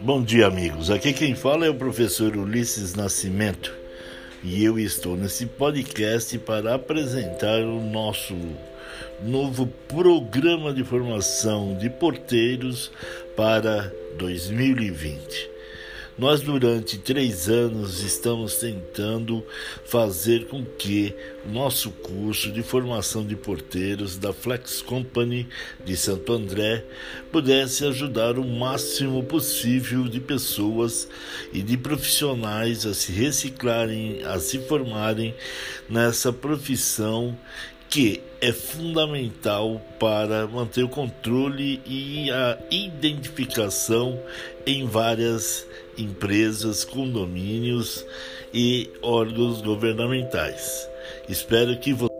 Bom dia, amigos. Aqui quem fala é o professor Ulisses Nascimento e eu estou nesse podcast para apresentar o nosso novo programa de formação de porteiros para 2020. Nós, durante três anos, estamos tentando fazer com que o nosso curso de formação de porteiros da Flex Company de Santo André pudesse ajudar o máximo possível de pessoas e de profissionais a se reciclarem, a se formarem nessa profissão que é fundamental para manter o controle e a identificação em várias empresas, condomínios e órgãos governamentais. Espero que você